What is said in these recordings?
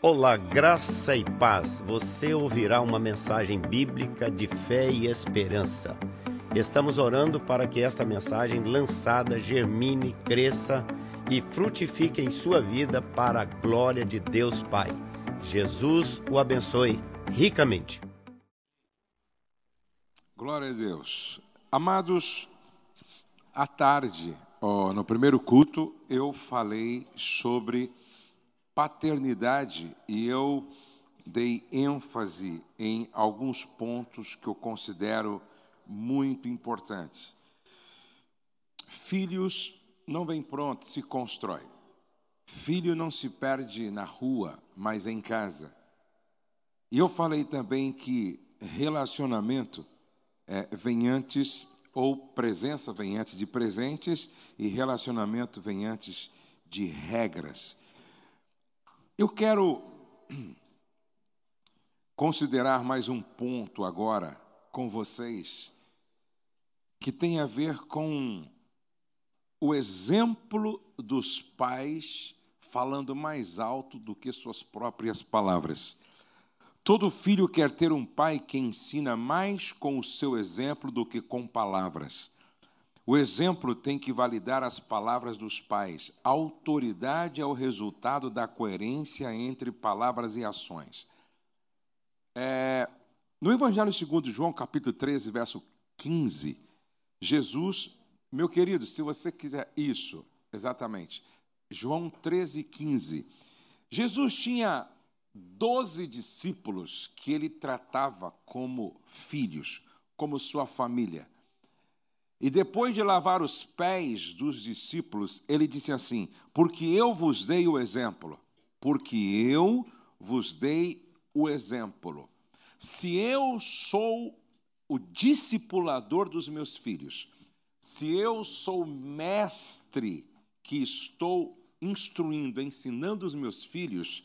Olá, graça e paz. Você ouvirá uma mensagem bíblica de fé e esperança. Estamos orando para que esta mensagem lançada germine, cresça e frutifique em sua vida para a glória de Deus Pai. Jesus o abençoe ricamente. Glória a Deus. Amados, à tarde, ó, no primeiro culto, eu falei sobre paternidade e eu dei ênfase em alguns pontos que eu considero muito importantes. Filhos não vêm prontos, se constrói. Filho não se perde na rua, mas em casa. E eu falei também que relacionamento é, vem antes, ou presença vem antes de presentes, e relacionamento vem antes de regras. Eu quero considerar mais um ponto agora com vocês que tem a ver com o exemplo dos pais falando mais alto do que suas próprias palavras. Todo filho quer ter um pai que ensina mais com o seu exemplo do que com palavras. O exemplo tem que validar as palavras dos pais. A autoridade é o resultado da coerência entre palavras e ações. É, no Evangelho segundo João, capítulo 13, verso 15, Jesus, meu querido, se você quiser isso, exatamente, João 13, 15. Jesus tinha doze discípulos que ele tratava como filhos, como sua família. E depois de lavar os pés dos discípulos, ele disse assim: Porque eu vos dei o exemplo, porque eu vos dei o exemplo. Se eu sou o discipulador dos meus filhos, se eu sou mestre que estou instruindo, ensinando os meus filhos,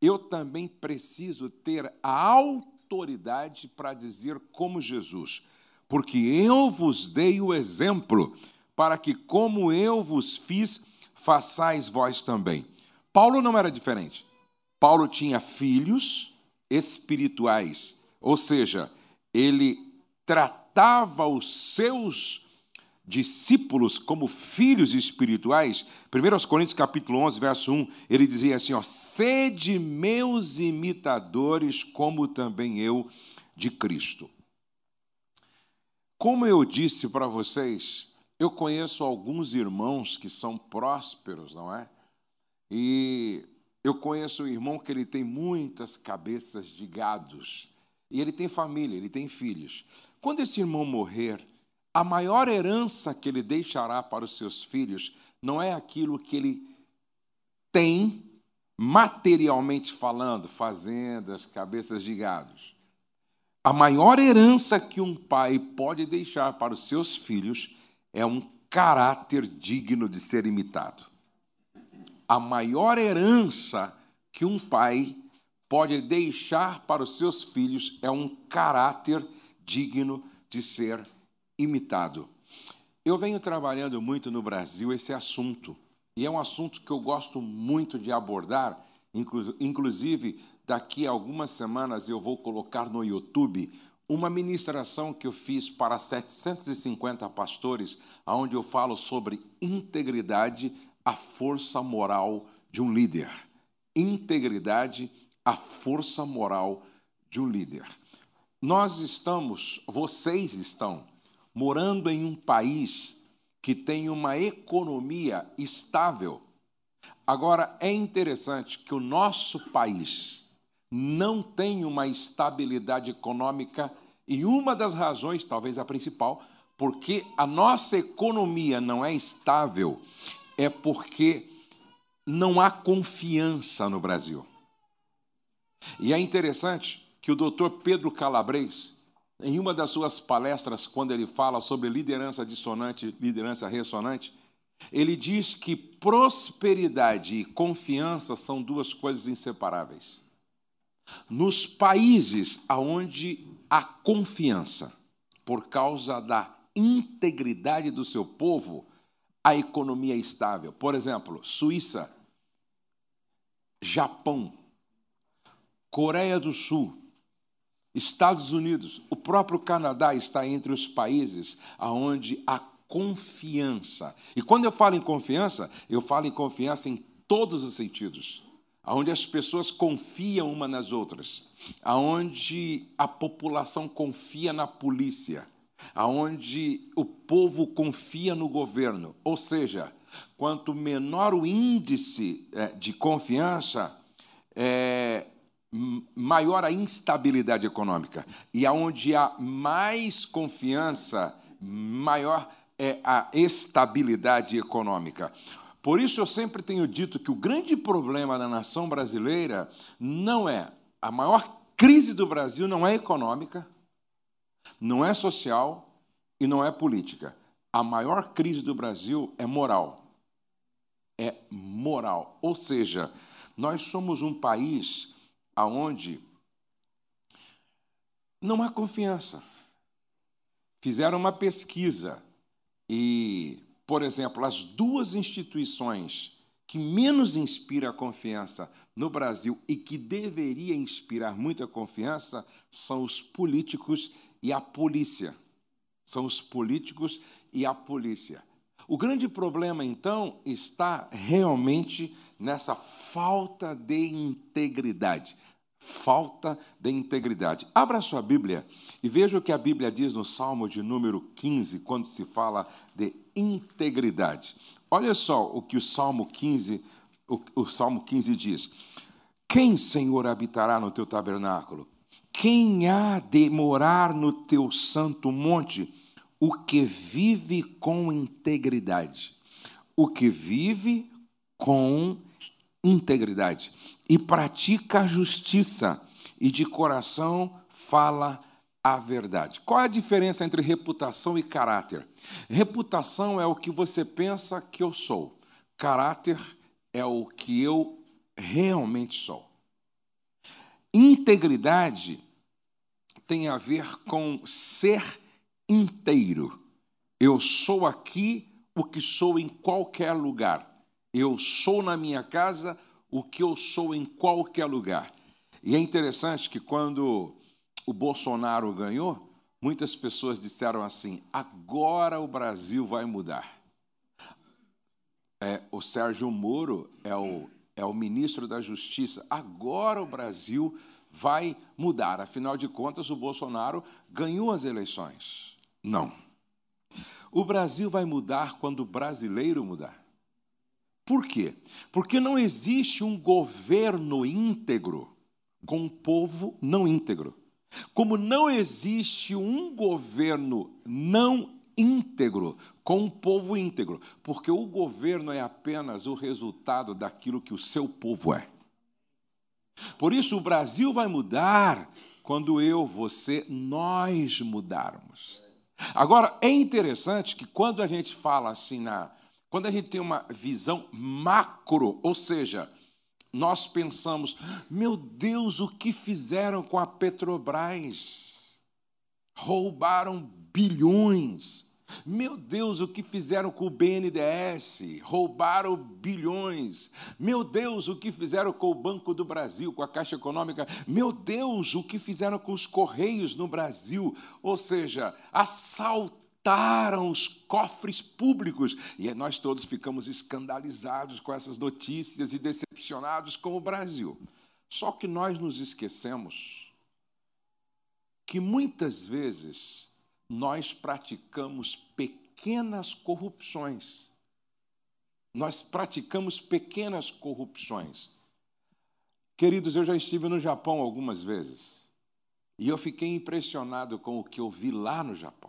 eu também preciso ter a autoridade para dizer como Jesus porque eu vos dei o exemplo, para que, como eu vos fiz, façais vós também. Paulo não era diferente. Paulo tinha filhos espirituais, ou seja, ele tratava os seus discípulos como filhos espirituais. 1 Coríntios capítulo 11, verso 1, ele dizia assim, ó, sede meus imitadores, como também eu de Cristo. Como eu disse para vocês, eu conheço alguns irmãos que são prósperos, não é? E eu conheço um irmão que ele tem muitas cabeças de gados. E ele tem família, ele tem filhos. Quando esse irmão morrer, a maior herança que ele deixará para os seus filhos não é aquilo que ele tem materialmente falando, fazendas, cabeças de gados. A maior herança que um pai pode deixar para os seus filhos é um caráter digno de ser imitado. A maior herança que um pai pode deixar para os seus filhos é um caráter digno de ser imitado. Eu venho trabalhando muito no Brasil esse assunto, e é um assunto que eu gosto muito de abordar, inclusive Daqui a algumas semanas eu vou colocar no YouTube uma ministração que eu fiz para 750 pastores, onde eu falo sobre integridade, a força moral de um líder. Integridade, a força moral de um líder. Nós estamos, vocês estão, morando em um país que tem uma economia estável. Agora, é interessante que o nosso país, não tem uma estabilidade econômica e uma das razões, talvez a principal, porque a nossa economia não é estável, é porque não há confiança no Brasil. E é interessante que o doutor Pedro Calabres, em uma das suas palestras, quando ele fala sobre liderança dissonante, liderança ressonante, ele diz que prosperidade e confiança são duas coisas inseparáveis. Nos países onde há confiança, por causa da integridade do seu povo, a economia é estável. Por exemplo, Suíça, Japão, Coreia do Sul, Estados Unidos, o próprio Canadá está entre os países onde a confiança. E quando eu falo em confiança, eu falo em confiança em todos os sentidos. Onde as pessoas confiam uma nas outras, aonde a população confia na polícia, aonde o povo confia no governo. Ou seja, quanto menor o índice é, de confiança, é, maior a instabilidade econômica. E aonde há mais confiança, maior é a estabilidade econômica. Por isso eu sempre tenho dito que o grande problema da nação brasileira não é a maior crise do Brasil não é econômica, não é social e não é política. A maior crise do Brasil é moral. É moral. Ou seja, nós somos um país aonde não há confiança. Fizeram uma pesquisa e, por exemplo, as duas instituições que menos inspira confiança no Brasil e que deveria inspirar muita confiança são os políticos e a polícia. São os políticos e a polícia. O grande problema, então, está realmente nessa falta de integridade. Falta de integridade. Abra sua Bíblia e veja o que a Bíblia diz no Salmo de número 15, quando se fala de integridade. Olha só o que o Salmo 15, o, o Salmo 15 diz: Quem, Senhor, habitará no teu tabernáculo? Quem há de morar no teu santo monte? O que vive com integridade. O que vive com integridade e pratica a justiça e de coração fala a verdade. Qual é a diferença entre reputação e caráter? Reputação é o que você pensa que eu sou. Caráter é o que eu realmente sou. Integridade tem a ver com ser inteiro. Eu sou aqui o que sou em qualquer lugar. Eu sou na minha casa o que eu sou em qualquer lugar. E é interessante que quando o Bolsonaro ganhou, muitas pessoas disseram assim: agora o Brasil vai mudar. É, o Sérgio Moro é o, é o ministro da Justiça. Agora o Brasil vai mudar. Afinal de contas, o Bolsonaro ganhou as eleições. Não. O Brasil vai mudar quando o brasileiro mudar. Por quê? Porque não existe um governo íntegro com um povo não íntegro. Como não existe um governo não íntegro com um povo íntegro, porque o governo é apenas o resultado daquilo que o seu povo é. Por isso o Brasil vai mudar quando eu, você, nós mudarmos. Agora, é interessante que quando a gente fala assim na, quando a gente tem uma visão macro, ou seja, nós pensamos, meu Deus, o que fizeram com a Petrobras? Roubaram bilhões. Meu Deus, o que fizeram com o BNDES? Roubaram bilhões. Meu Deus, o que fizeram com o Banco do Brasil, com a Caixa Econômica? Meu Deus, o que fizeram com os Correios no Brasil? Ou seja, assaltaram lotaram os cofres públicos. E nós todos ficamos escandalizados com essas notícias e decepcionados com o Brasil. Só que nós nos esquecemos que muitas vezes nós praticamos pequenas corrupções. Nós praticamos pequenas corrupções. Queridos, eu já estive no Japão algumas vezes e eu fiquei impressionado com o que eu vi lá no Japão.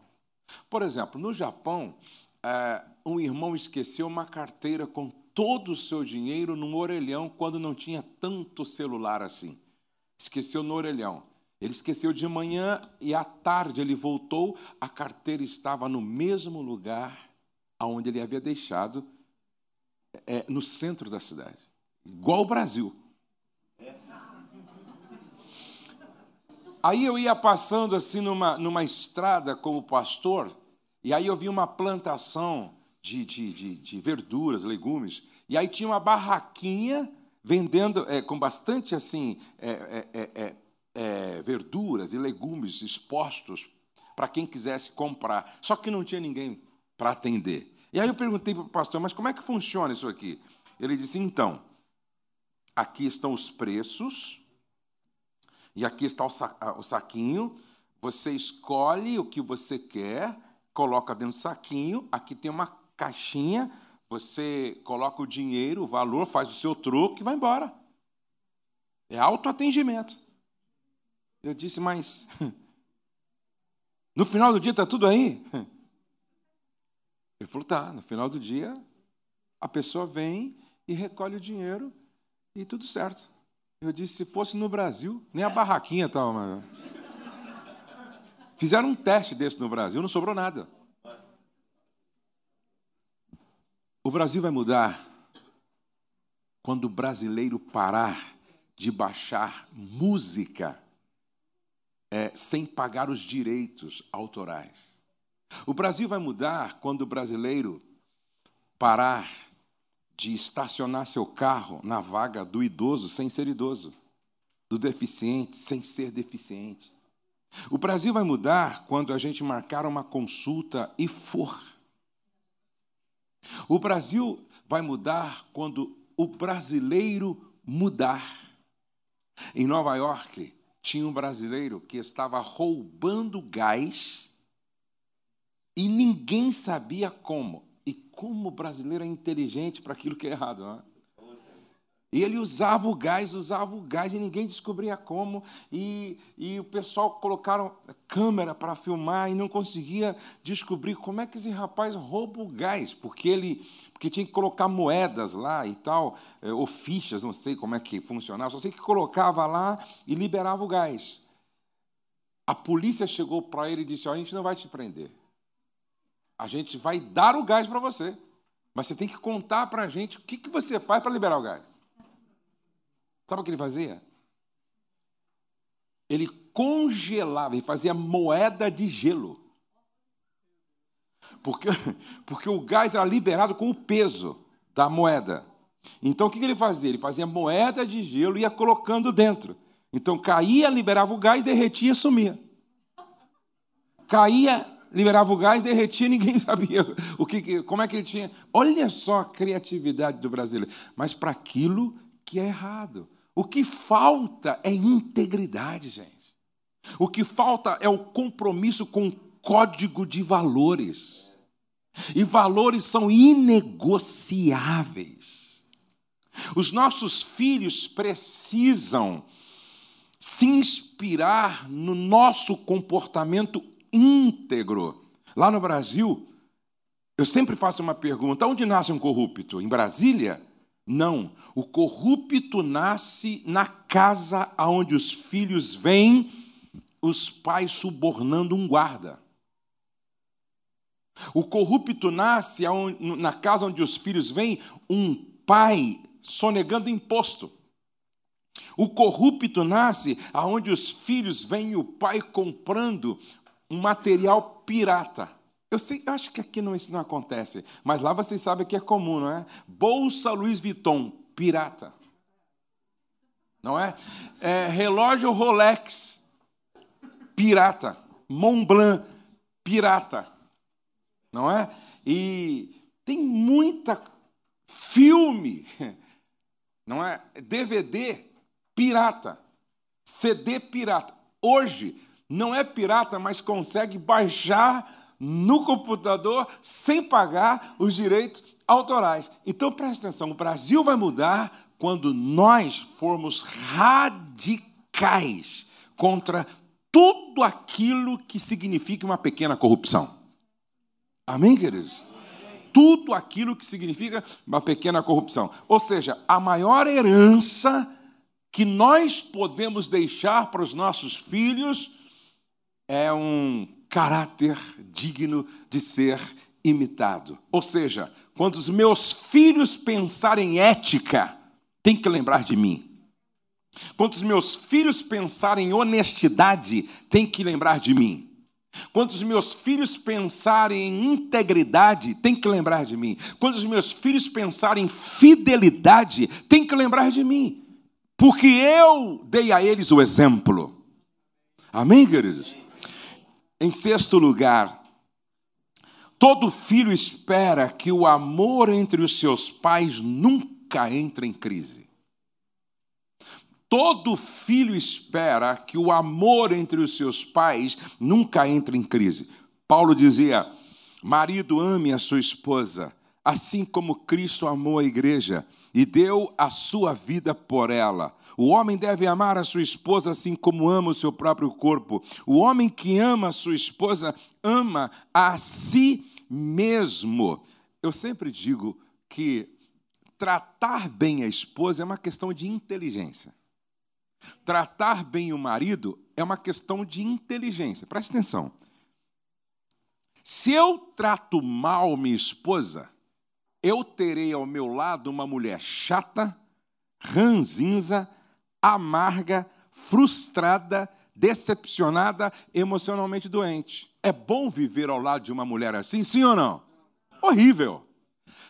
Por exemplo, no Japão, é, um irmão esqueceu uma carteira com todo o seu dinheiro num orelhão quando não tinha tanto celular assim. Esqueceu no orelhão. Ele esqueceu de manhã e à tarde ele voltou, a carteira estava no mesmo lugar aonde ele havia deixado, é, no centro da cidade, igual o Brasil. Aí eu ia passando assim numa, numa estrada como pastor, e aí eu vi uma plantação de, de, de, de verduras, legumes, e aí tinha uma barraquinha vendendo é, com bastante assim é, é, é, verduras e legumes expostos para quem quisesse comprar. Só que não tinha ninguém para atender. E aí eu perguntei para o pastor, mas como é que funciona isso aqui? Ele disse, então, aqui estão os preços, e aqui está o saquinho, você escolhe o que você quer, coloca dentro do saquinho, aqui tem uma caixinha, você coloca o dinheiro, o valor, faz o seu troco e vai embora. É autoatendimento. Eu disse, mas no final do dia está tudo aí? Ele falou, tá, no final do dia a pessoa vem e recolhe o dinheiro e tudo certo. Eu disse, se fosse no Brasil, nem a barraquinha estava. Fizeram um teste desse no Brasil, não sobrou nada. O Brasil vai mudar quando o brasileiro parar de baixar música é, sem pagar os direitos autorais. O Brasil vai mudar quando o brasileiro parar de estacionar seu carro na vaga do idoso sem ser idoso, do deficiente sem ser deficiente. O Brasil vai mudar quando a gente marcar uma consulta e for. O Brasil vai mudar quando o brasileiro mudar. Em Nova York, tinha um brasileiro que estava roubando gás e ninguém sabia como. Como o brasileiro é inteligente para aquilo que é errado, não é? E ele usava o gás, usava o gás e ninguém descobria como. E, e o pessoal colocaram câmera para filmar e não conseguia descobrir como é que esse rapaz rouba o gás, porque ele porque tinha que colocar moedas lá e tal, é, ou fichas, não sei como é que funcionava, só sei que colocava lá e liberava o gás. A polícia chegou para ele e disse: oh, a gente não vai te prender. A gente vai dar o gás para você. Mas você tem que contar para a gente o que, que você faz para liberar o gás. Sabe o que ele fazia? Ele congelava, ele fazia moeda de gelo. Porque, porque o gás era liberado com o peso da moeda. Então o que ele fazia? Ele fazia moeda de gelo e ia colocando dentro. Então caía, liberava o gás, derretia, sumia. Caía, liberava o gás, derretia, ninguém sabia o que, como é que ele tinha. Olha só a criatividade do brasileiro. Mas para aquilo que é errado. O que falta é integridade, gente. O que falta é o compromisso com o código de valores. E valores são inegociáveis. Os nossos filhos precisam se inspirar no nosso comportamento íntegro. Lá no Brasil, eu sempre faço uma pergunta: onde nasce um corrupto? Em Brasília? Não, o corrupto nasce na casa onde os filhos vêm, os pais subornando um guarda. O corrupto nasce na casa onde os filhos vêm, um pai sonegando imposto. O corrupto nasce aonde os filhos vêm o pai comprando um material pirata. Eu sei, eu acho que aqui não, isso não acontece, mas lá vocês sabem que é comum, não é? Bolsa Louis Vuitton, pirata. Não é? é relógio Rolex, pirata. Montblanc, pirata. Não é? E tem muita filme, não é? DVD pirata, CD pirata. Hoje não é pirata, mas consegue baixar no computador sem pagar os direitos autorais. Então preste atenção: o Brasil vai mudar quando nós formos radicais contra tudo aquilo que significa uma pequena corrupção. Amém, queridos? Tudo aquilo que significa uma pequena corrupção. Ou seja, a maior herança que nós podemos deixar para os nossos filhos é um caráter digno de ser imitado. Ou seja, quando os meus filhos pensarem em ética, tem que lembrar de mim. Quando os meus filhos pensarem em honestidade, tem que lembrar de mim. Quando os meus filhos pensarem em integridade, tem que lembrar de mim. Quando os meus filhos pensarem em fidelidade, tem que lembrar de mim. Porque eu dei a eles o exemplo. Amém, queridos? Em sexto lugar, todo filho espera que o amor entre os seus pais nunca entre em crise. Todo filho espera que o amor entre os seus pais nunca entre em crise. Paulo dizia: Marido, ame a sua esposa, assim como Cristo amou a igreja e deu a sua vida por ela. O homem deve amar a sua esposa assim como ama o seu próprio corpo. O homem que ama a sua esposa ama a si mesmo. Eu sempre digo que tratar bem a esposa é uma questão de inteligência. Tratar bem o marido é uma questão de inteligência. Presta atenção. Se eu trato mal minha esposa, eu terei ao meu lado uma mulher chata, ranzinza, amarga, frustrada, decepcionada, emocionalmente doente. É bom viver ao lado de uma mulher assim, sim ou não? Horrível.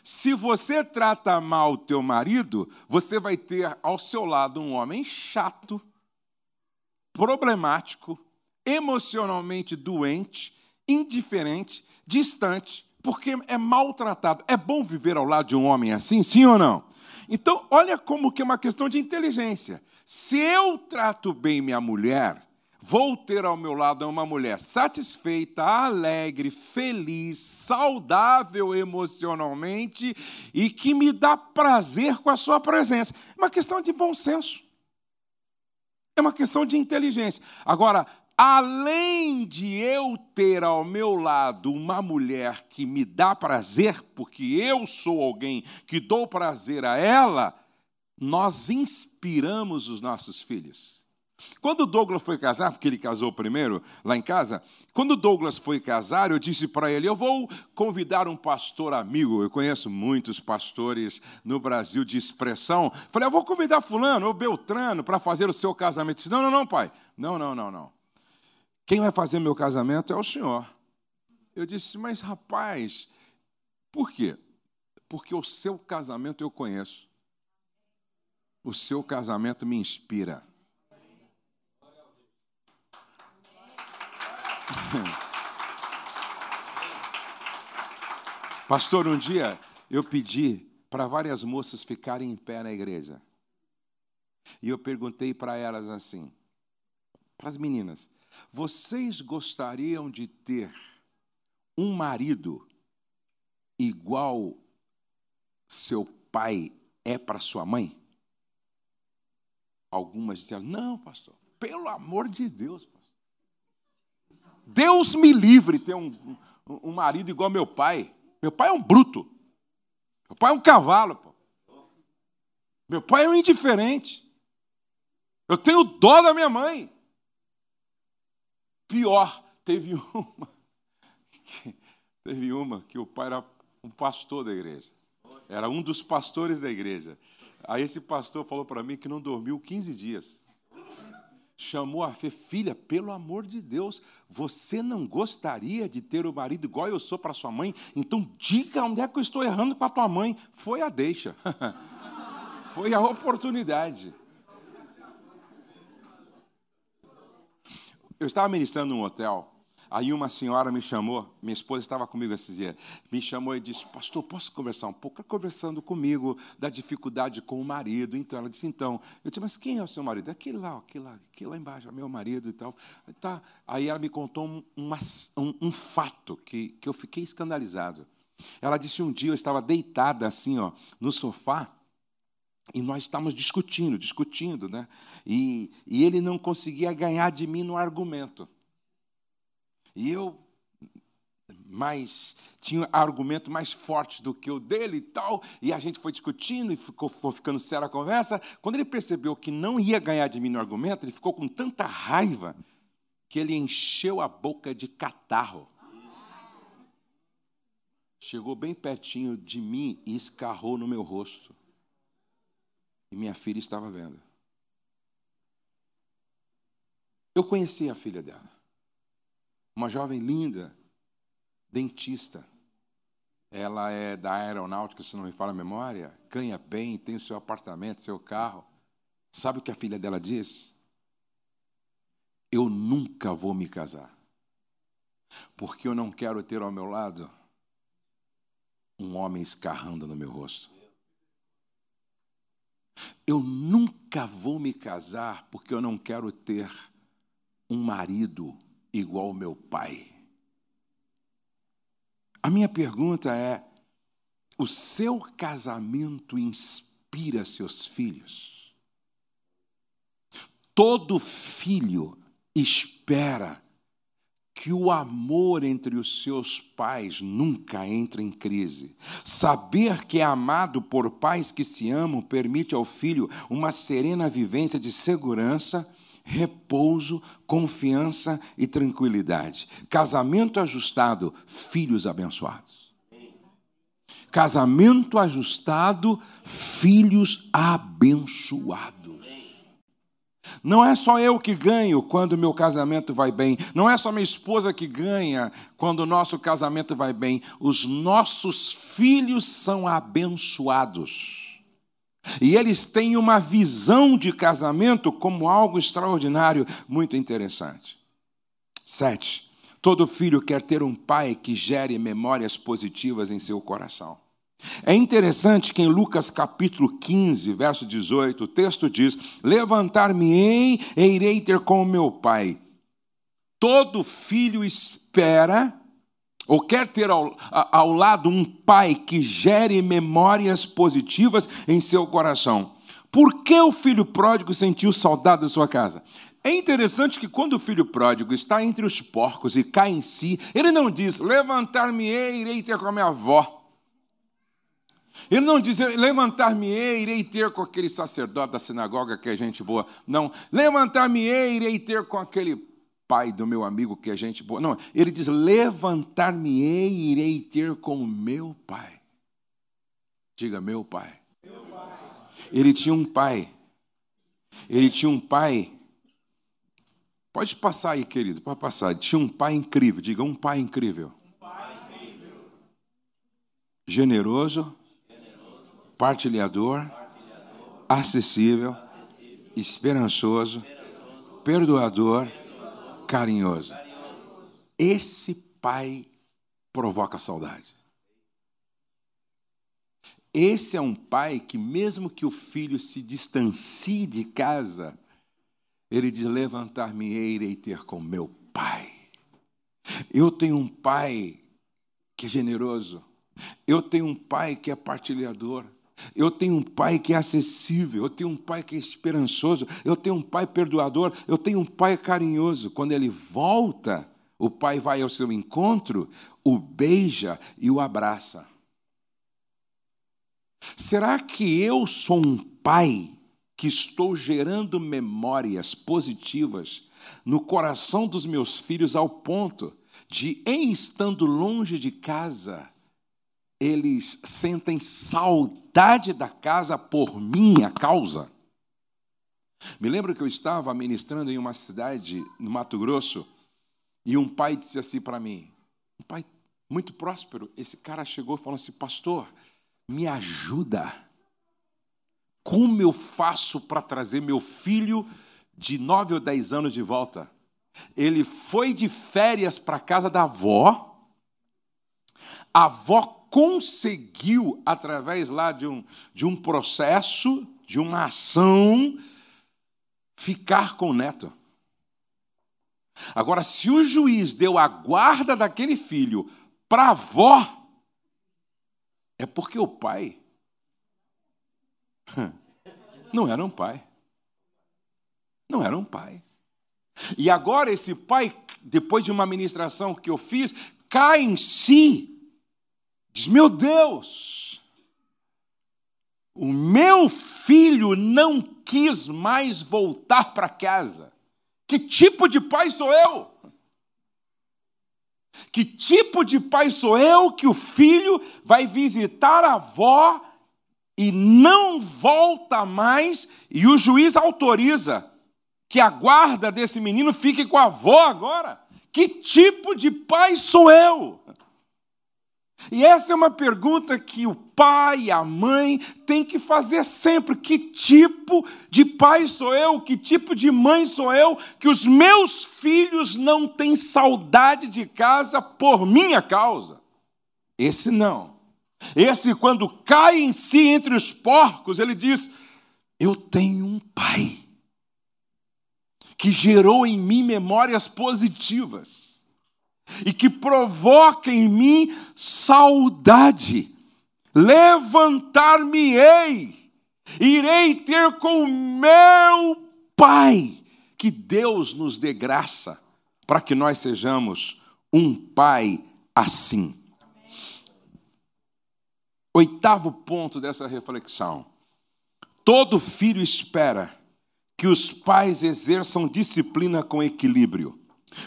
Se você trata mal o teu marido, você vai ter ao seu lado um homem chato, problemático, emocionalmente doente, indiferente, distante, porque é maltratado. É bom viver ao lado de um homem assim, sim ou não? Então, olha como que é uma questão de inteligência. Se eu trato bem minha mulher, Vou ter ao meu lado uma mulher satisfeita, alegre, feliz, saudável emocionalmente e que me dá prazer com a sua presença. É uma questão de bom senso. É uma questão de inteligência. Agora, além de eu ter ao meu lado uma mulher que me dá prazer, porque eu sou alguém que dou prazer a ela, nós inspiramos os nossos filhos. Quando Douglas foi casar, porque ele casou primeiro lá em casa, quando Douglas foi casar, eu disse para ele: Eu vou convidar um pastor amigo. Eu conheço muitos pastores no Brasil de expressão. Falei: Eu vou convidar Fulano ou Beltrano para fazer o seu casamento. Disse: Não, não, não, pai. Não, não, não, não. Quem vai fazer meu casamento é o senhor. Eu disse: Mas rapaz, por quê? Porque o seu casamento eu conheço. O seu casamento me inspira. Pastor, um dia eu pedi para várias moças ficarem em pé na igreja. E eu perguntei para elas assim, para as meninas: vocês gostariam de ter um marido igual seu pai é para sua mãe? Algumas disseram: não, pastor, pelo amor de Deus. Deus me livre ter um, um, marido igual meu pai. Meu pai é um bruto. Meu pai é um cavalo. Pô. Meu pai é um indiferente. Eu tenho dó da minha mãe. Pior, teve uma. Teve uma que o pai era um pastor da igreja. Era um dos pastores da igreja. Aí esse pastor falou para mim que não dormiu 15 dias chamou a fé, filha, pelo amor de Deus, você não gostaria de ter o marido igual eu sou para sua mãe? Então diga onde é que eu estou errando para tua mãe. Foi a deixa. Foi a oportunidade. Eu estava ministrando num hotel Aí uma senhora me chamou, minha esposa estava comigo esses dias, me chamou e disse, pastor, posso conversar um pouco? Ela conversando comigo da dificuldade com o marido. Então, ela disse, então, eu disse, mas quem é o seu marido? Aquele lá, aquele lá, aquele lá embaixo, é meu marido e tal. Tá. Aí ela me contou um, um, um fato que, que eu fiquei escandalizado. Ela disse, um dia eu estava deitada assim, ó, no sofá, e nós estávamos discutindo, discutindo, né? E, e ele não conseguia ganhar de mim no argumento. E eu mais tinha argumento mais forte do que o dele e tal, e a gente foi discutindo e ficou, ficou ficando séria a conversa. Quando ele percebeu que não ia ganhar de mim no argumento, ele ficou com tanta raiva que ele encheu a boca de catarro. Chegou bem pertinho de mim e escarrou no meu rosto. E minha filha estava vendo. Eu conheci a filha dela. Uma jovem linda, dentista. Ela é da aeronáutica, se não me fala a memória, ganha bem, tem o seu apartamento, seu carro. Sabe o que a filha dela diz? Eu nunca vou me casar, porque eu não quero ter ao meu lado um homem escarrando no meu rosto. Eu nunca vou me casar porque eu não quero ter um marido igual meu pai. A minha pergunta é: o seu casamento inspira seus filhos? Todo filho espera que o amor entre os seus pais nunca entre em crise. Saber que é amado por pais que se amam permite ao filho uma serena vivência de segurança, repouso, confiança e tranquilidade. Casamento ajustado, filhos abençoados. Casamento ajustado, filhos abençoados. Não é só eu que ganho quando meu casamento vai bem. Não é só minha esposa que ganha quando o nosso casamento vai bem. Os nossos filhos são abençoados. E eles têm uma visão de casamento como algo extraordinário, muito interessante. Sete. Todo filho quer ter um pai que gere memórias positivas em seu coração. É interessante que em Lucas capítulo 15, verso 18, o texto diz: Levantar-me-ei e irei ter com o meu pai. Todo filho espera ou quer ter ao, ao lado um pai que gere memórias positivas em seu coração. Por que o filho pródigo sentiu saudade da sua casa? É interessante que quando o filho pródigo está entre os porcos e cai em si, ele não diz: Levantar-me-ei irei ter com a minha avó. Ele não diz, levantar-me-ei, irei ter com aquele sacerdote da sinagoga que é gente boa. Não, levantar-me-ei, irei ter com aquele pai do meu amigo que é gente boa. Não, ele diz, levantar-me-ei, irei ter com o meu pai. Diga, meu pai. Ele tinha um pai. Ele tinha um pai. Pode passar aí, querido, pode passar. Ele tinha um pai incrível. Diga. Um pai incrível. Generoso partilhador, acessível, esperançoso, perdoador, carinhoso. Esse pai provoca saudade. Esse é um pai que, mesmo que o filho se distancie de casa, ele diz: Levantar-me-ei e ter com meu pai. Eu tenho um pai que é generoso. Eu tenho um pai que é partilhador. Eu tenho um pai que é acessível, eu tenho um pai que é esperançoso, eu tenho um pai perdoador, eu tenho um pai carinhoso. Quando ele volta, o pai vai ao seu encontro, o beija e o abraça. Será que eu sou um pai que estou gerando memórias positivas no coração dos meus filhos ao ponto de, em estando longe de casa, eles sentem saudade da casa por minha causa. Me lembro que eu estava ministrando em uma cidade no Mato Grosso e um pai disse assim para mim, um pai muito próspero, esse cara chegou e falou assim: Pastor, me ajuda. Como eu faço para trazer meu filho de nove ou dez anos de volta? Ele foi de férias para casa da avó, a avó conseguiu, através lá de um, de um processo, de uma ação, ficar com o neto. Agora, se o juiz deu a guarda daquele filho para a avó, é porque o pai não era um pai. Não era um pai. E agora esse pai, depois de uma ministração que eu fiz, cai em si Diz: Meu Deus, o meu filho não quis mais voltar para casa. Que tipo de pai sou eu? Que tipo de pai sou eu que o filho vai visitar a avó e não volta mais e o juiz autoriza que a guarda desse menino fique com a avó agora? Que tipo de pai sou eu? E essa é uma pergunta que o pai e a mãe têm que fazer sempre. Que tipo de pai sou eu? Que tipo de mãe sou eu? Que os meus filhos não têm saudade de casa por minha causa? Esse não. Esse, quando cai em si entre os porcos, ele diz: Eu tenho um pai que gerou em mim memórias positivas e que provoca em mim saudade. Levantar-me-ei, irei ter com meu Pai. Que Deus nos dê graça para que nós sejamos um Pai assim. Oitavo ponto dessa reflexão. Todo filho espera que os pais exerçam disciplina com equilíbrio.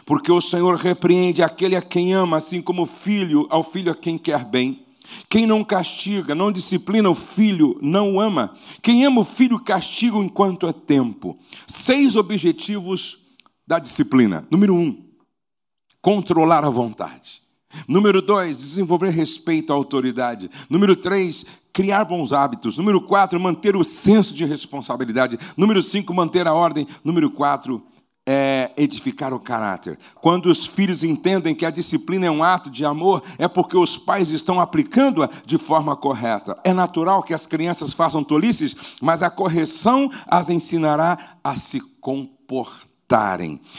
Porque o Senhor repreende aquele a quem ama, assim como o filho ao filho a quem quer bem. Quem não castiga, não disciplina o filho, não o ama. Quem ama o filho, castiga enquanto é tempo. Seis objetivos da disciplina. Número um, controlar a vontade. Número dois, desenvolver respeito à autoridade. Número três, criar bons hábitos. Número quatro, manter o senso de responsabilidade. Número cinco, manter a ordem. Número quatro, é edificar o caráter. Quando os filhos entendem que a disciplina é um ato de amor, é porque os pais estão aplicando-a de forma correta. É natural que as crianças façam tolices, mas a correção as ensinará a se comportar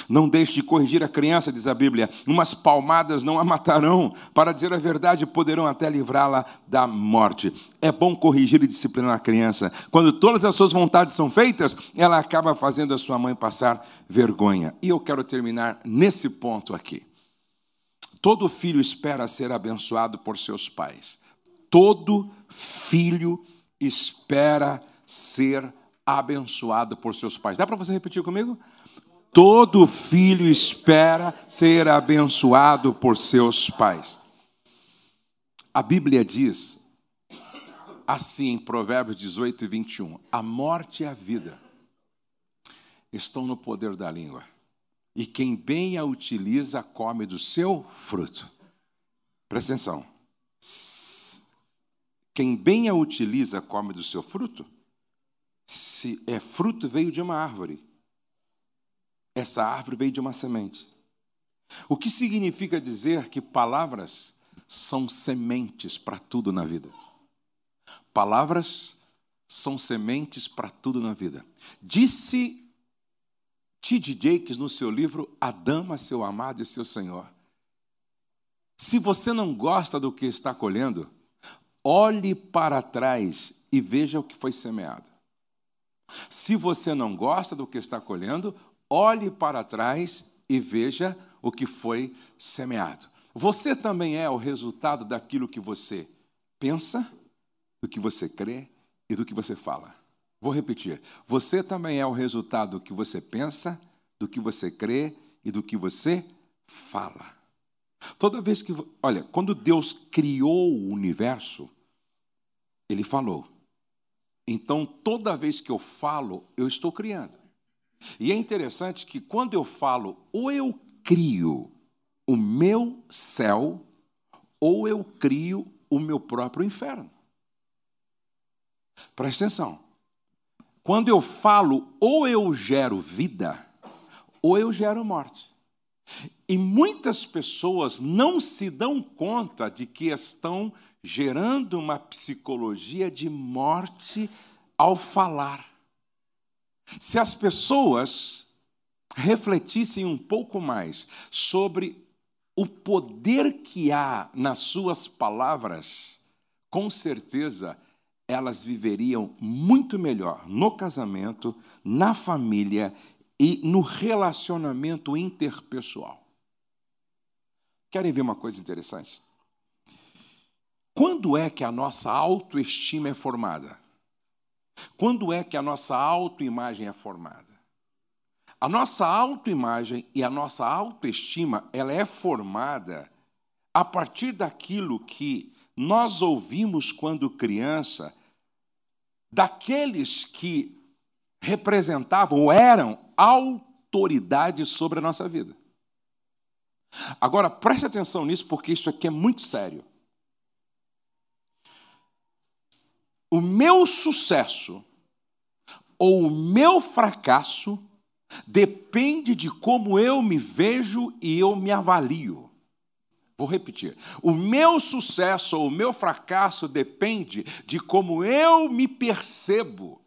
Não deixe de corrigir a criança, diz a Bíblia. Umas palmadas não a matarão. Para dizer a verdade, poderão até livrá-la da morte. É bom corrigir e disciplinar a criança. Quando todas as suas vontades são feitas, ela acaba fazendo a sua mãe passar vergonha. E eu quero terminar nesse ponto aqui. Todo filho espera ser abençoado por seus pais. Todo filho espera ser abençoado por seus pais. Dá para você repetir comigo? Todo filho espera ser abençoado por seus pais. A Bíblia diz assim Provérbios 18 e 21: A morte e a vida estão no poder da língua, e quem bem a utiliza come do seu fruto. Presta atenção. Quem bem a utiliza come do seu fruto. Se é fruto, veio de uma árvore. Essa árvore veio de uma semente. O que significa dizer que palavras são sementes para tudo na vida? Palavras são sementes para tudo na vida. Disse T.D. Jakes no seu livro A Dama, Seu Amado e Seu Senhor. Se você não gosta do que está colhendo, olhe para trás e veja o que foi semeado. Se você não gosta do que está colhendo, olhe para trás e veja o que foi semeado. Você também é o resultado daquilo que você pensa, do que você crê e do que você fala. Vou repetir. Você também é o resultado do que você pensa, do que você crê e do que você fala. Toda vez que. Olha, quando Deus criou o universo, Ele falou. Então, toda vez que eu falo, eu estou criando. E é interessante que quando eu falo, ou eu crio o meu céu, ou eu crio o meu próprio inferno. Presta atenção. Quando eu falo, ou eu gero vida, ou eu gero morte. E muitas pessoas não se dão conta de que estão gerando uma psicologia de morte ao falar. Se as pessoas refletissem um pouco mais sobre o poder que há nas suas palavras, com certeza elas viveriam muito melhor no casamento, na família e no relacionamento interpessoal. Querem ver uma coisa interessante? Quando é que a nossa autoestima é formada? Quando é que a nossa autoimagem é formada? A nossa autoimagem e a nossa autoestima, ela é formada a partir daquilo que nós ouvimos quando criança, daqueles que representavam ou eram autoridades sobre a nossa vida. Agora, preste atenção nisso, porque isso aqui é muito sério. O meu sucesso ou o meu fracasso depende de como eu me vejo e eu me avalio. Vou repetir. O meu sucesso ou o meu fracasso depende de como eu me percebo,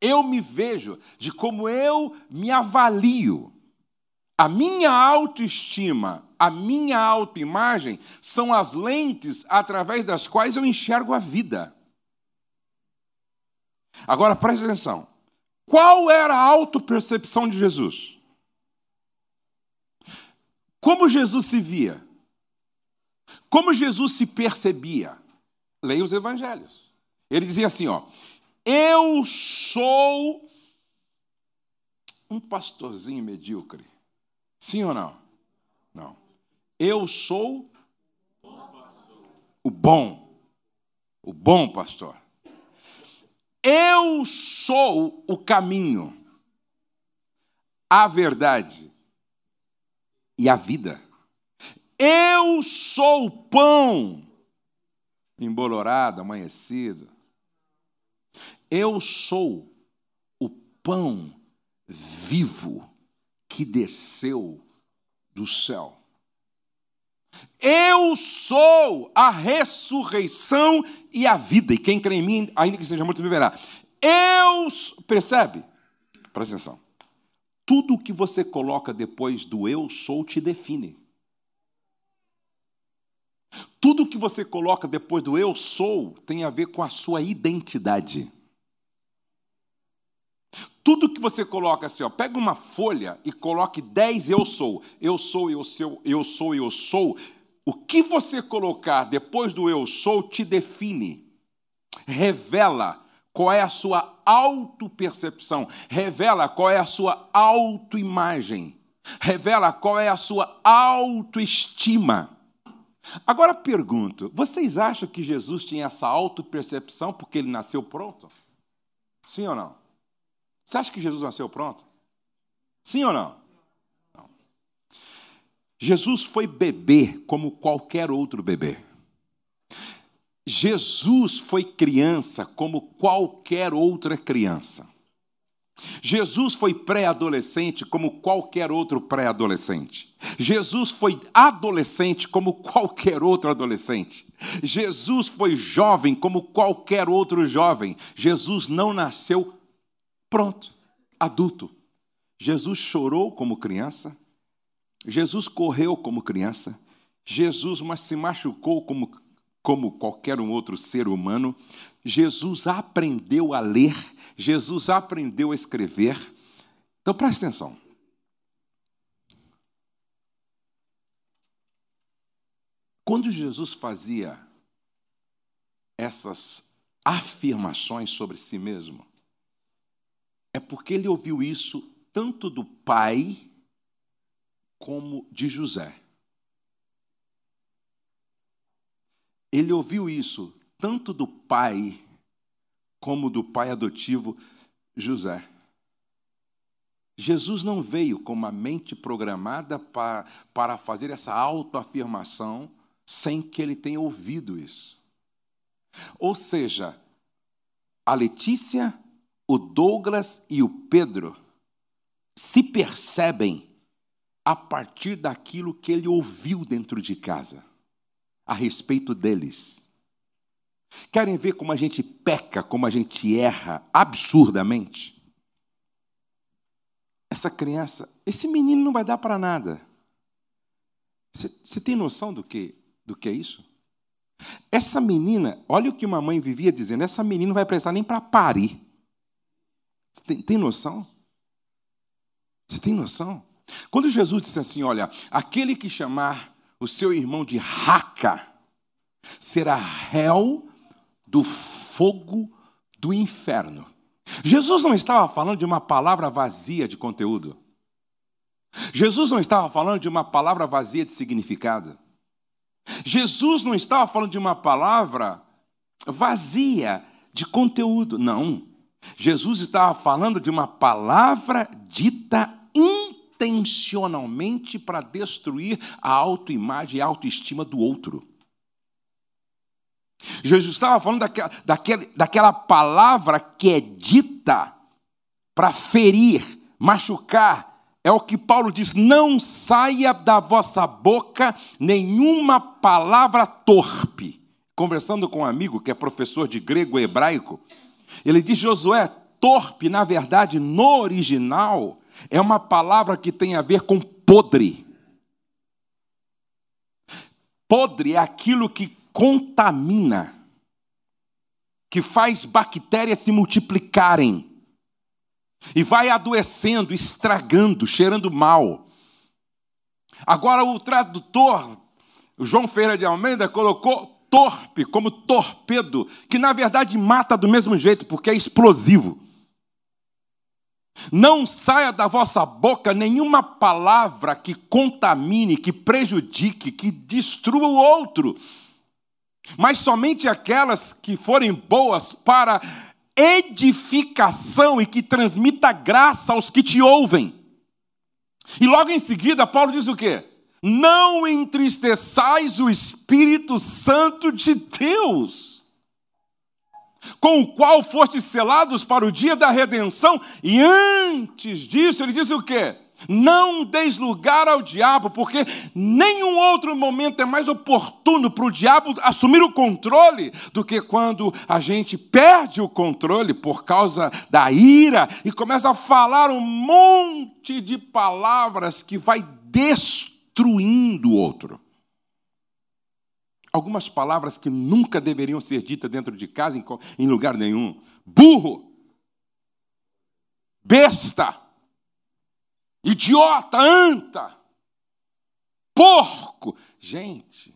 eu me vejo, de como eu me avalio. A minha autoestima, a minha autoimagem são as lentes através das quais eu enxergo a vida. Agora preste atenção. Qual era a autopercepção de Jesus? Como Jesus se via? Como Jesus se percebia? Leia os evangelhos. Ele dizia assim, ó: Eu sou um pastorzinho medíocre. Sim ou não? Não. Eu sou o bom. O bom pastor. Eu sou o caminho, a verdade e a vida. Eu sou o pão embolorado, amanhecido. Eu sou o pão vivo que desceu do céu. Eu sou a ressurreição e a vida, e quem crê em mim, ainda que seja morto, viverá. Eu, percebe? Presta atenção. Tudo que você coloca depois do eu sou te define. Tudo que você coloca depois do eu sou tem a ver com a sua identidade. Tudo que você coloca assim, ó, pega uma folha e coloque 10 eu sou. Eu sou, eu sou, eu sou, eu sou. O que você colocar depois do eu sou te define. Revela qual é a sua autopercepção, revela qual é a sua autoimagem, revela qual é a sua autoestima. Agora pergunto: vocês acham que Jesus tinha essa autopercepção porque ele nasceu pronto? Sim ou não? Você acha que Jesus nasceu pronto? Sim ou não? Jesus foi bebê como qualquer outro bebê. Jesus foi criança como qualquer outra criança. Jesus foi pré-adolescente como qualquer outro pré-adolescente. Jesus foi adolescente como qualquer outro adolescente. Jesus foi jovem como qualquer outro jovem. Jesus não nasceu Pronto, adulto. Jesus chorou como criança, Jesus correu como criança, Jesus se machucou como, como qualquer um outro ser humano, Jesus aprendeu a ler, Jesus aprendeu a escrever. Então preste atenção. Quando Jesus fazia essas afirmações sobre si mesmo, é porque ele ouviu isso tanto do pai como de José. Ele ouviu isso tanto do pai como do pai adotivo José. Jesus não veio com uma mente programada para, para fazer essa autoafirmação sem que ele tenha ouvido isso. Ou seja, a Letícia o Douglas e o Pedro se percebem a partir daquilo que ele ouviu dentro de casa a respeito deles. Querem ver como a gente peca, como a gente erra absurdamente? Essa criança, esse menino não vai dar para nada. Você tem noção do que, do que é isso? Essa menina, olha o que uma mãe vivia dizendo: essa menina não vai prestar nem para parir. Você tem, tem noção? Você tem noção? Quando Jesus disse assim: Olha, aquele que chamar o seu irmão de raca será réu do fogo do inferno. Jesus não estava falando de uma palavra vazia de conteúdo. Jesus não estava falando de uma palavra vazia de significado. Jesus não estava falando de uma palavra vazia de conteúdo. Não. Jesus estava falando de uma palavra dita intencionalmente para destruir a autoimagem e a autoestima do outro. Jesus estava falando daquela, daquela, daquela palavra que é dita para ferir, machucar. É o que Paulo diz: não saia da vossa boca nenhuma palavra torpe. Conversando com um amigo que é professor de grego e hebraico, ele diz: Josué, torpe, na verdade, no original, é uma palavra que tem a ver com podre. Podre é aquilo que contamina, que faz bactérias se multiplicarem e vai adoecendo, estragando, cheirando mal. Agora o tradutor, o João Ferreira de Almeida, colocou torpe como torpedo, que na verdade mata do mesmo jeito, porque é explosivo. Não saia da vossa boca nenhuma palavra que contamine, que prejudique, que destrua o outro mas somente aquelas que forem boas para edificação e que transmita graça aos que te ouvem. E logo em seguida, Paulo diz o quê? Não entristeçais o Espírito Santo de Deus, com o qual fostes selados para o dia da redenção, e antes disso, ele diz o quê? Não deis lugar ao diabo, porque nenhum outro momento é mais oportuno para o diabo assumir o controle do que quando a gente perde o controle por causa da ira e começa a falar um monte de palavras que vai destruindo o outro. Algumas palavras que nunca deveriam ser ditas dentro de casa, em lugar nenhum. Burro, besta idiota, anta, porco. Gente,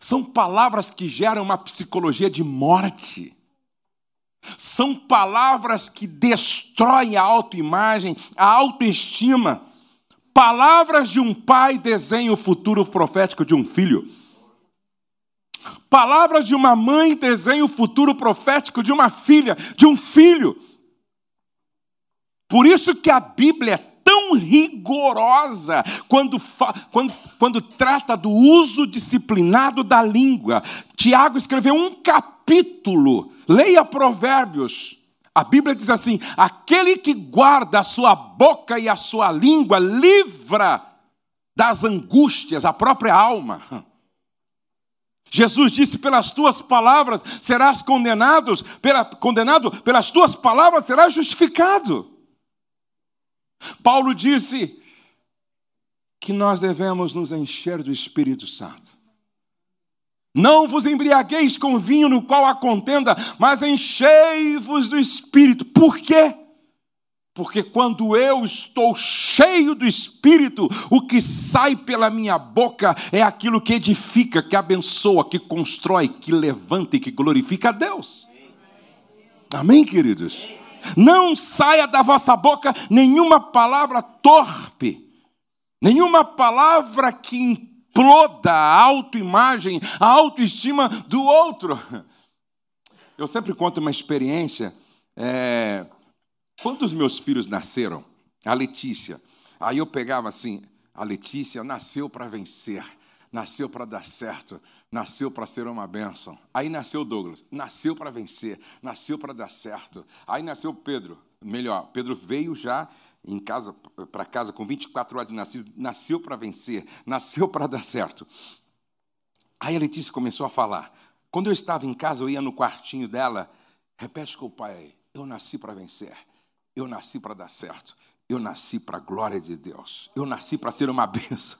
são palavras que geram uma psicologia de morte. São palavras que destroem a autoimagem, a autoestima. Palavras de um pai desenham o futuro profético de um filho. Palavras de uma mãe desenham o futuro profético de uma filha, de um filho. Por isso que a Bíblia é tão rigorosa quando, quando, quando trata do uso disciplinado da língua. Tiago escreveu um capítulo, leia Provérbios. A Bíblia diz assim: aquele que guarda a sua boca e a sua língua livra das angústias a própria alma. Jesus disse: pelas tuas palavras serás condenado, pela, condenado, pelas tuas palavras serás justificado. Paulo disse que nós devemos nos encher do Espírito Santo. Não vos embriagueis com vinho no qual há contenda, mas enchei-vos do Espírito. Por quê? Porque quando eu estou cheio do Espírito, o que sai pela minha boca é aquilo que edifica, que abençoa, que constrói, que levanta e que glorifica a Deus. Amém, queridos? Não saia da vossa boca nenhuma palavra torpe, nenhuma palavra que imploda a autoimagem, a autoestima do outro. Eu sempre conto uma experiência. É, quando os meus filhos nasceram, a Letícia, aí eu pegava assim: a Letícia nasceu para vencer nasceu para dar certo, nasceu para ser uma bênção. Aí nasceu Douglas, nasceu para vencer, nasceu para dar certo. Aí nasceu Pedro, melhor, Pedro veio já em casa para casa com 24 horas de nascido, nasceu para vencer, nasceu para dar certo. Aí a Letícia começou a falar. Quando eu estava em casa, eu ia no quartinho dela, repete com o pai eu nasci para vencer, eu nasci para dar certo, eu nasci para a glória de Deus, eu nasci para ser uma bênção.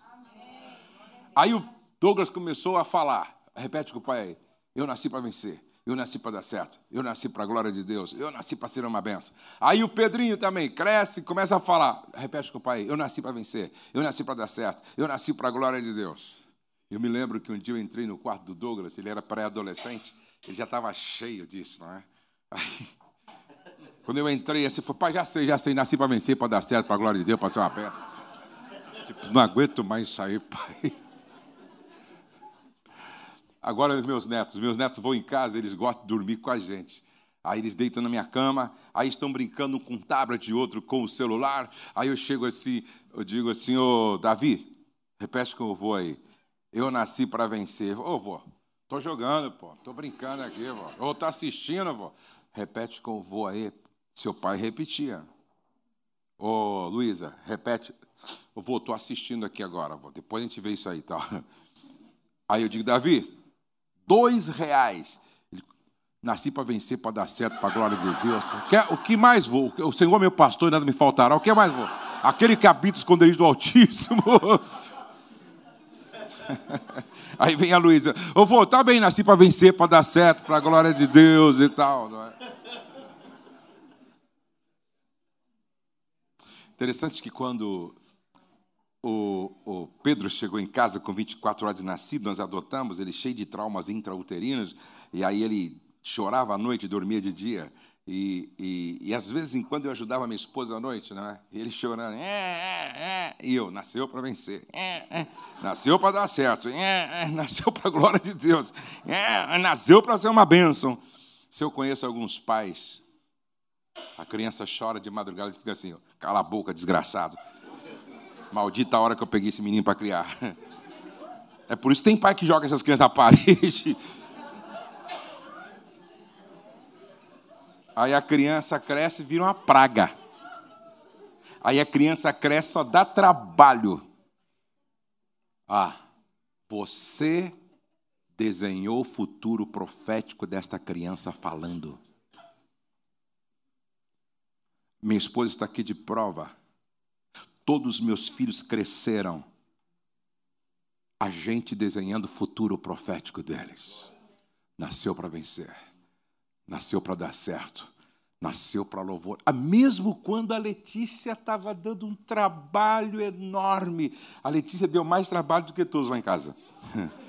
Aí o Douglas começou a falar. Repete com o pai aí. Eu nasci para vencer. Eu nasci para dar certo. Eu nasci para a glória de Deus. Eu nasci para ser uma benção. Aí o Pedrinho também cresce e começa a falar. Repete com o pai. Eu nasci para vencer. Eu nasci para dar certo. Eu nasci para a glória de Deus. Eu me lembro que um dia eu entrei no quarto do Douglas. Ele era pré-adolescente. Ele já estava cheio disso, não é? Aí, quando eu entrei, assim, falei, pai, já sei, já sei. Nasci para vencer, para dar certo, para glória de Deus, para ser uma peça. Tipo, não aguento mais sair, pai. Agora, meus netos, meus netos vão em casa, eles gostam de dormir com a gente. Aí eles deitam na minha cama, aí estão brincando com um tablet, outro com o celular. Aí eu chego assim, eu digo assim, ô Davi, repete com o vô aí. Eu nasci para vencer. Ô vô, tô jogando, pô, tô brincando aqui, vô. Ou tô assistindo, vô. Repete com o vô aí. Seu pai repetia. Ô Luísa, repete. Eu vou, tô assistindo aqui agora, vô. Depois a gente vê isso aí, tá? Aí eu digo, Davi, dois reais Nasci para vencer, para dar certo, para a glória de Deus. O que mais vou? O Senhor meu pastor, nada me faltará. O que mais vou? Aquele que habita o esconderijo do Altíssimo. Aí vem a Luísa. Eu vou, tá bem, nasci para vencer, para dar certo, para a glória de Deus e tal. Não é? Interessante que quando o, o, Pedro chegou em casa com 24 horas de nascido, nós adotamos, ele cheio de traumas intrauterinos, e aí ele chorava à noite, dormia de dia. E, e, e, às vezes, quando eu ajudava minha esposa à noite, né, ele chorando, é, é, é, e eu, nasceu para vencer, é, é, nasceu para dar certo, é, nasceu para a glória de Deus, nasceu para ser uma bênção. Se eu conheço alguns pais, a criança chora de madrugada e fica assim, cala a boca, desgraçado. Maldita hora que eu peguei esse menino para criar. É por isso que tem pai que joga essas crianças na parede. Aí a criança cresce e vira uma praga. Aí a criança cresce só dá trabalho. Ah, você desenhou o futuro profético desta criança falando. Minha esposa está aqui de prova. Todos os meus filhos cresceram. A gente desenhando o futuro profético deles. Nasceu para vencer nasceu para dar certo, nasceu para louvor. Ah, mesmo quando a Letícia estava dando um trabalho enorme, a Letícia deu mais trabalho do que todos lá em casa.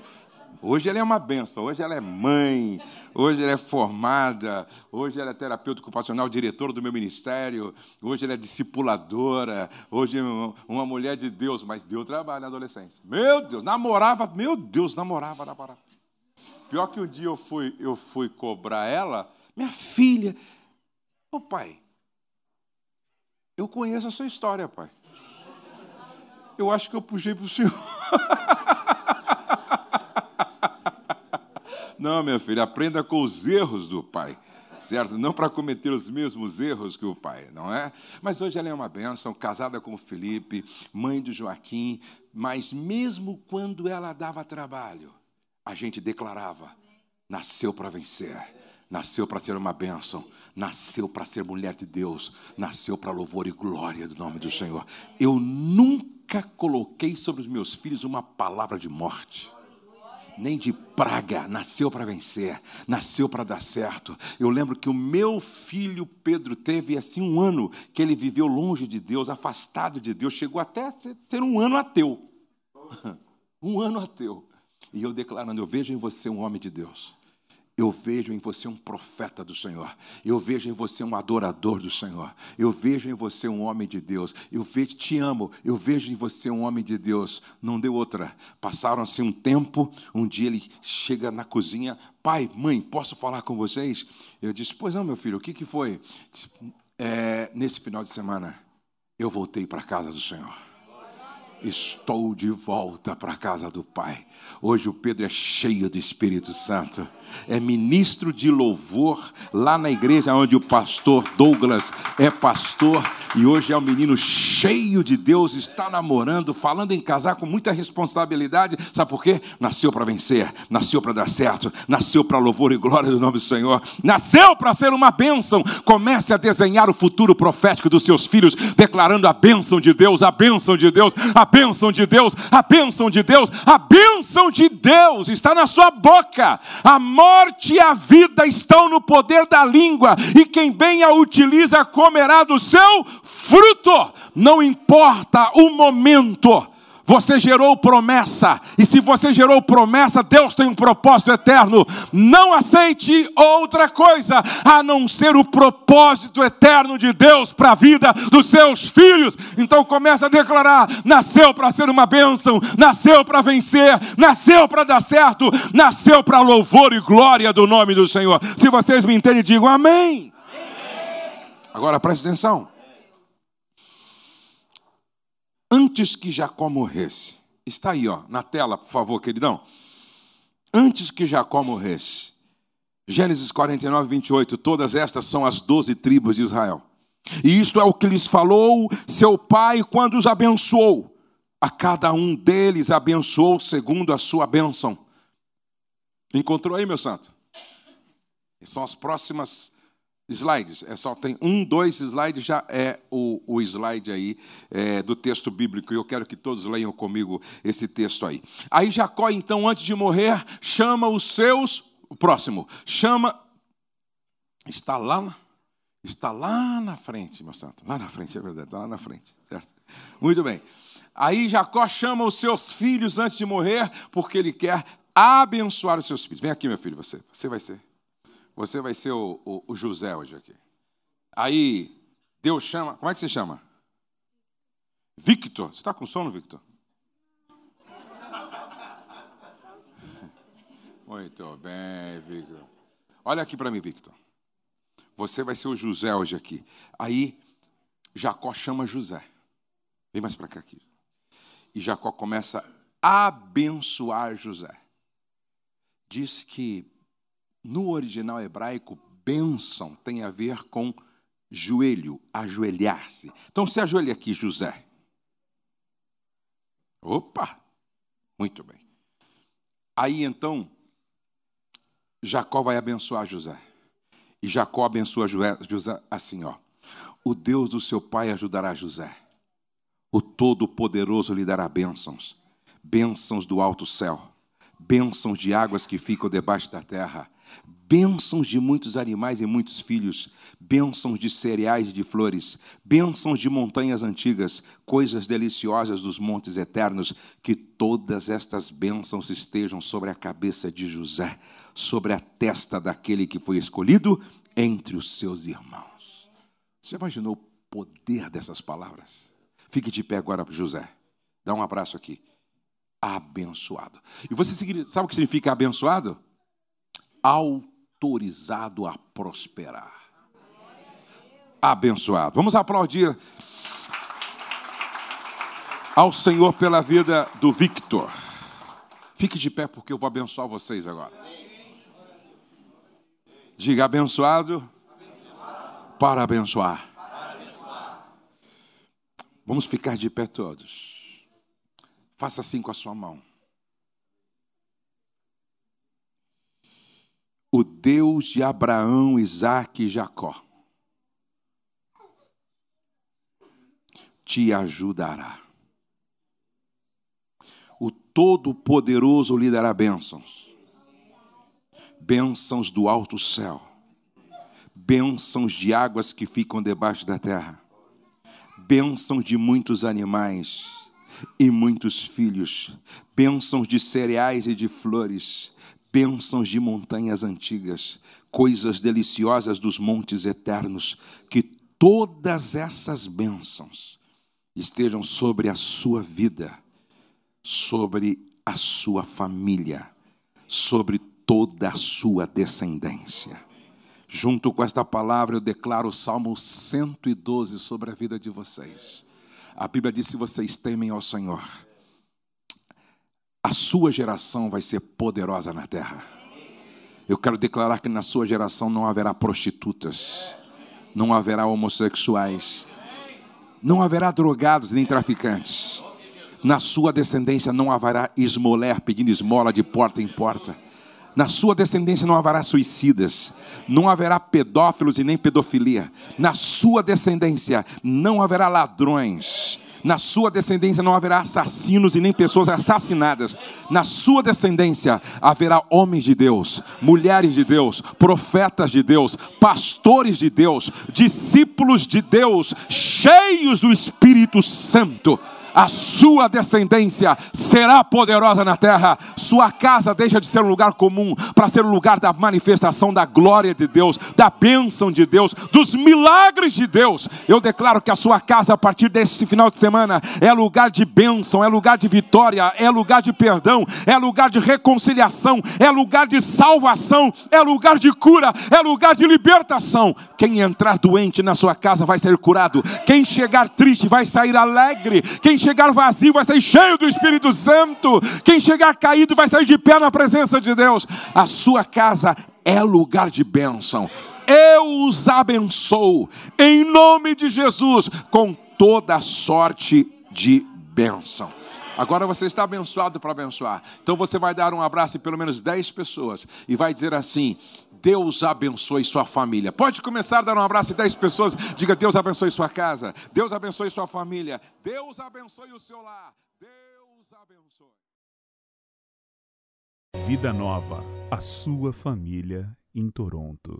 Hoje ela é uma benção, hoje ela é mãe, hoje ela é formada, hoje ela é terapeuta ocupacional, diretora do meu ministério, hoje ela é discipuladora, hoje é uma mulher de Deus, mas deu trabalho na adolescência. Meu Deus, namorava, meu Deus, namorava, namorava. Pior que um dia eu fui, eu fui cobrar ela, minha filha. Ô pai, eu conheço a sua história, pai. Eu acho que eu puxei para o senhor. Não, minha filha, aprenda com os erros do pai certo? Não para cometer os mesmos erros que o pai, não é? Mas hoje ela é uma bênção, casada com o Felipe, mãe do Joaquim, mas mesmo quando ela dava trabalho, a gente declarava: nasceu para vencer, nasceu para ser uma bênção, nasceu para ser mulher de Deus, nasceu para louvor e glória do nome do Senhor. Eu nunca coloquei sobre os meus filhos uma palavra de morte nem de praga, nasceu para vencer, nasceu para dar certo. Eu lembro que o meu filho Pedro teve assim um ano que ele viveu longe de Deus, afastado de Deus, chegou até a ser um ano ateu. Um ano ateu. E eu declarando: eu vejo em você um homem de Deus. Eu vejo em você um profeta do Senhor. Eu vejo em você um adorador do Senhor. Eu vejo em você um homem de Deus. Eu vejo, te amo. Eu vejo em você um homem de Deus. Não deu outra. Passaram-se um tempo. Um dia ele chega na cozinha. Pai, mãe, posso falar com vocês? Eu disse: Pois não, meu filho. O que, que foi? É, nesse final de semana, eu voltei para a casa do Senhor. Estou de volta para a casa do Pai. Hoje o Pedro é cheio do Espírito Santo é ministro de louvor lá na igreja onde o pastor Douglas é pastor e hoje é um menino cheio de Deus, está namorando, falando em casar com muita responsabilidade. Sabe por quê? Nasceu para vencer, nasceu para dar certo, nasceu para louvor e glória do nome do Senhor, nasceu para ser uma bênção. Comece a desenhar o futuro profético dos seus filhos, declarando a bênção de Deus, a bênção de Deus, a bênção de Deus, a bênção de Deus, a bênção de Deus está na sua boca. A morte e a vida estão no poder da língua, e quem bem a utiliza comerá do seu fruto. Não importa o momento, Você gerou promessa, e se você gerou promessa, Deus tem um propósito eterno. Não aceite outra coisa a não ser o propósito eterno de Deus para a vida dos seus filhos. Então começa a declarar: nasceu para ser uma bênção, nasceu para vencer, nasceu para dar certo, nasceu para louvor e glória do nome do Senhor. Se vocês me entendem, digam amém. amém. Agora preste atenção antes que Jacó morresse. Está aí, ó, na tela, por favor, queridão. Antes que Jacó morresse. Gênesis 49, 28. Todas estas são as doze tribos de Israel. E isto é o que lhes falou seu pai quando os abençoou. A cada um deles abençoou segundo a sua bênção. Encontrou aí, meu santo? São as próximas slides. É só tem um, dois slides, já é o, o slide aí é, do texto bíblico. E eu quero que todos leiam comigo esse texto aí. Aí Jacó, então, antes de morrer, chama os seus. O próximo, chama. Está lá, está lá na frente, meu santo. Lá na frente, é verdade, está lá na frente, certo? Muito bem. Aí Jacó chama os seus filhos antes de morrer, porque ele quer abençoar os seus filhos. Vem aqui, meu filho, você. Você vai ser. Você vai ser o, o, o José hoje aqui. Aí, Deus chama. Como é que você chama? Victor. Você está com sono, Victor? Muito bem, Victor. Olha aqui para mim, Victor. Você vai ser o José hoje aqui. Aí, Jacó chama José. Vem mais para cá aqui. E Jacó começa a abençoar José. Diz que no original hebraico, bênção tem a ver com joelho, ajoelhar-se. Então se ajoelha aqui, José. Opa! Muito bem. Aí então, Jacó vai abençoar José. E Jacó abençoa José assim, ó. O Deus do seu pai ajudará José. O Todo-Poderoso lhe dará bênçãos, bênçãos do alto céu, bênçãos de águas que ficam debaixo da terra bênçãos de muitos animais e muitos filhos, bênçãos de cereais e de flores, bênçãos de montanhas antigas, coisas deliciosas dos montes eternos, que todas estas bênçãos estejam sobre a cabeça de José, sobre a testa daquele que foi escolhido entre os seus irmãos. Você imaginou o poder dessas palavras? Fique de pé agora, José. Dá um abraço aqui. Abençoado. E você sabe o que significa abençoado? Autorizado a prosperar. Abençoado. Vamos aplaudir ao Senhor pela vida do Victor. Fique de pé porque eu vou abençoar vocês agora. Diga abençoado, Para, abençoar. Vamos ficar de pé todos. Faça assim com a sua mão. O Deus de Abraão, Isaac e Jacó, te ajudará. O Todo-Poderoso lhe dará bênçãos, bênçãos do alto céu, bênçãos de águas que ficam debaixo da terra, bênçãos de muitos animais e muitos filhos, bênçãos de cereais e de flores, bênçãos de montanhas antigas, coisas deliciosas dos montes eternos, que todas essas bênçãos estejam sobre a sua vida, sobre a sua família, sobre toda a sua descendência. Junto com esta palavra, eu declaro o Salmo 112 sobre a vida de vocês. A Bíblia diz: se vocês temem ao Senhor, a sua geração vai ser poderosa na terra. Eu quero declarar que na sua geração não haverá prostitutas, não haverá homossexuais, não haverá drogados nem traficantes. Na sua descendência não haverá esmoler pedindo esmola de porta em porta. Na sua descendência não haverá suicidas, não haverá pedófilos e nem pedofilia. Na sua descendência não haverá ladrões, na sua descendência não haverá assassinos e nem pessoas assassinadas. Na sua descendência haverá homens de Deus, mulheres de Deus, profetas de Deus, pastores de Deus, discípulos de Deus, cheios do Espírito Santo. A sua descendência será poderosa na terra. Sua casa deixa de ser um lugar comum para ser um lugar da manifestação da glória de Deus, da bênção de Deus, dos milagres de Deus. Eu declaro que a sua casa, a partir desse final de semana, é lugar de bênção, é lugar de vitória, é lugar de perdão, é lugar de reconciliação, é lugar de salvação, é lugar de cura, é lugar de libertação. Quem entrar doente na sua casa vai ser curado, quem chegar triste vai sair alegre, quem chegar vazio vai sair cheio do Espírito Santo. Quem chegar caído vai sair de pé na presença de Deus. A sua casa é lugar de bênção. Eu os abençoo em nome de Jesus com toda sorte de bênção. Agora você está abençoado para abençoar. Então você vai dar um abraço em pelo menos 10 pessoas e vai dizer assim: Deus abençoe sua família. Pode começar a dar um abraço em 10 pessoas. Diga: Deus abençoe sua casa. Deus abençoe sua família. Deus abençoe o seu lar. Deus abençoe. Vida Nova, a sua família em Toronto.